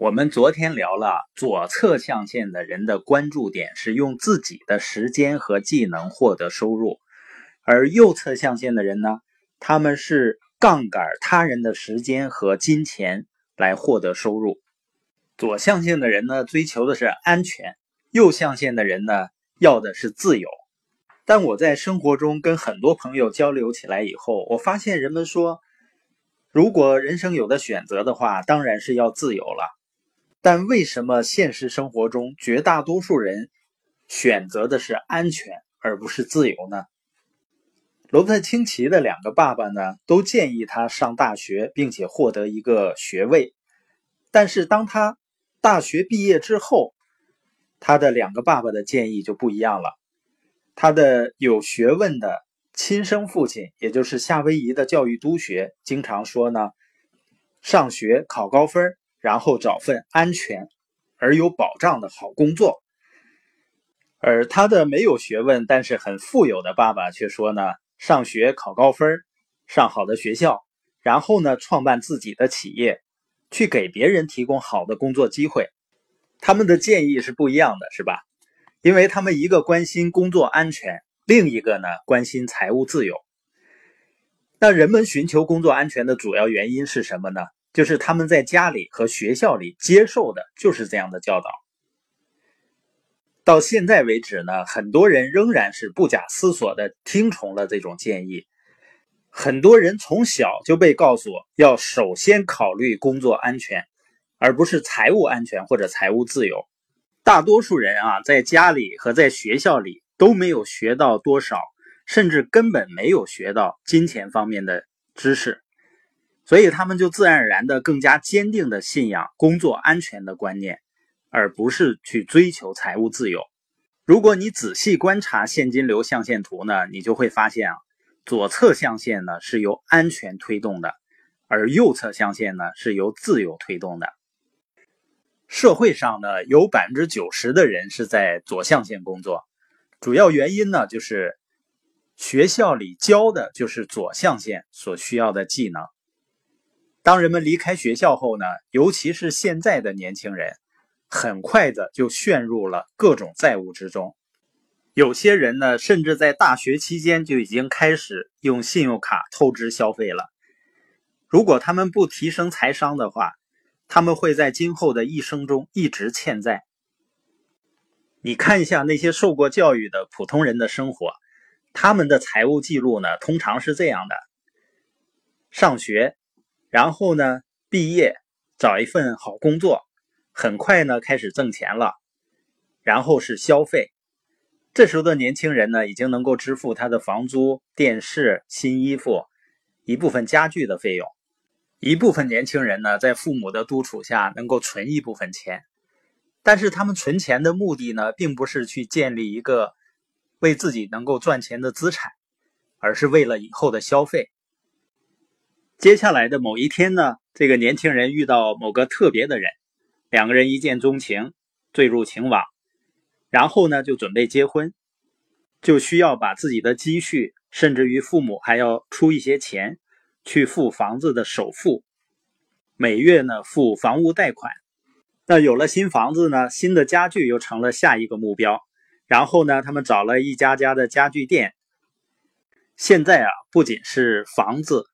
我们昨天聊了左侧象限的人的关注点是用自己的时间和技能获得收入，而右侧象限的人呢，他们是杠杆他人的时间和金钱来获得收入。左象限的人呢，追求的是安全；右象限的人呢，要的是自由。但我在生活中跟很多朋友交流起来以后，我发现人们说，如果人生有的选择的话，当然是要自由了。但为什么现实生活中绝大多数人选择的是安全而不是自由呢？罗伯特清崎的两个爸爸呢，都建议他上大学，并且获得一个学位。但是当他大学毕业之后，他的两个爸爸的建议就不一样了。他的有学问的亲生父亲，也就是夏威夷的教育督学，经常说呢：上学考高分。然后找份安全而有保障的好工作，而他的没有学问但是很富有的爸爸却说呢：上学考高分，上好的学校，然后呢创办自己的企业，去给别人提供好的工作机会。他们的建议是不一样的，是吧？因为他们一个关心工作安全，另一个呢关心财务自由。那人们寻求工作安全的主要原因是什么呢？就是他们在家里和学校里接受的就是这样的教导。到现在为止呢，很多人仍然是不假思索的听从了这种建议。很多人从小就被告诉要首先考虑工作安全，而不是财务安全或者财务自由。大多数人啊，在家里和在学校里都没有学到多少，甚至根本没有学到金钱方面的知识。所以他们就自然而然的更加坚定的信仰工作安全的观念，而不是去追求财务自由。如果你仔细观察现金流象限图呢，你就会发现啊，左侧象限呢是由安全推动的，而右侧象限呢是由自由推动的。社会上呢有百分之九十的人是在左象限工作，主要原因呢就是学校里教的就是左象限所需要的技能。当人们离开学校后呢，尤其是现在的年轻人，很快的就陷入了各种债务之中。有些人呢，甚至在大学期间就已经开始用信用卡透支消费了。如果他们不提升财商的话，他们会在今后的一生中一直欠债。你看一下那些受过教育的普通人的生活，他们的财务记录呢，通常是这样的：上学。然后呢，毕业找一份好工作，很快呢开始挣钱了。然后是消费，这时候的年轻人呢，已经能够支付他的房租、电视、新衣服、一部分家具的费用。一部分年轻人呢，在父母的督促下，能够存一部分钱，但是他们存钱的目的呢，并不是去建立一个为自己能够赚钱的资产，而是为了以后的消费。接下来的某一天呢，这个年轻人遇到某个特别的人，两个人一见钟情，坠入情网，然后呢就准备结婚，就需要把自己的积蓄，甚至于父母还要出一些钱去付房子的首付，每月呢付房屋贷款。那有了新房子呢，新的家具又成了下一个目标。然后呢，他们找了一家家的家具店。现在啊，不仅是房子。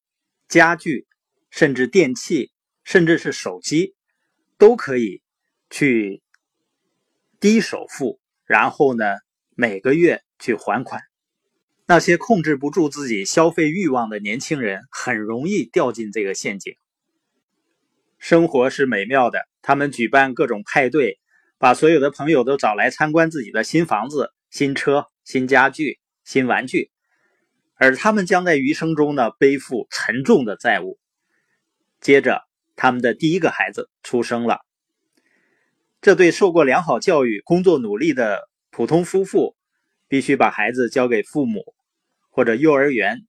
家具，甚至电器，甚至是手机，都可以去低首付，然后呢，每个月去还款。那些控制不住自己消费欲望的年轻人，很容易掉进这个陷阱。生活是美妙的，他们举办各种派对，把所有的朋友都找来参观自己的新房子、新车、新家具、新玩具。而他们将在余生中呢背负沉重的债务。接着，他们的第一个孩子出生了。这对受过良好教育、工作努力的普通夫妇，必须把孩子交给父母或者幼儿园。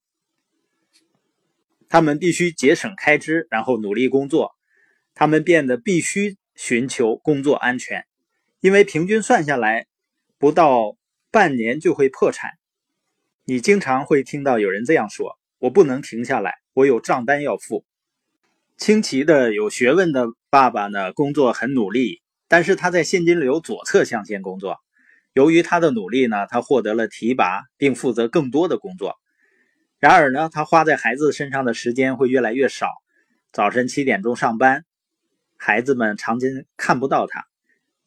他们必须节省开支，然后努力工作。他们变得必须寻求工作安全，因为平均算下来，不到半年就会破产。你经常会听到有人这样说：“我不能停下来，我有账单要付。”清奇的有学问的爸爸呢，工作很努力，但是他在现金流左侧象限工作。由于他的努力呢，他获得了提拔，并负责更多的工作。然而呢，他花在孩子身上的时间会越来越少。早晨七点钟上班，孩子们常常看不到他，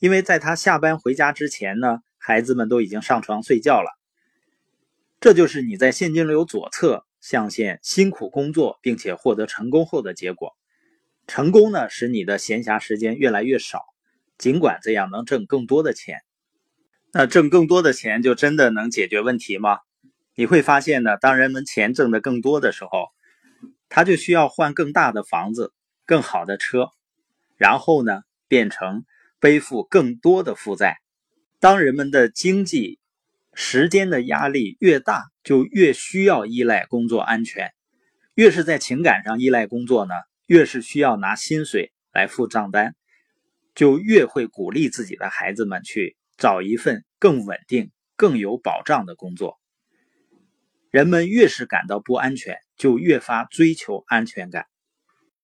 因为在他下班回家之前呢，孩子们都已经上床睡觉了。这就是你在现金流左侧象限辛苦工作并且获得成功后的结果。成功呢，使你的闲暇时间越来越少，尽管这样能挣更多的钱。那挣更多的钱就真的能解决问题吗？你会发现呢，当人们钱挣得更多的时候，他就需要换更大的房子、更好的车，然后呢，变成背负更多的负债。当人们的经济、时间的压力越大，就越需要依赖工作安全。越是在情感上依赖工作呢？越是需要拿薪水来付账单，就越会鼓励自己的孩子们去找一份更稳定、更有保障的工作。人们越是感到不安全，就越发追求安全感。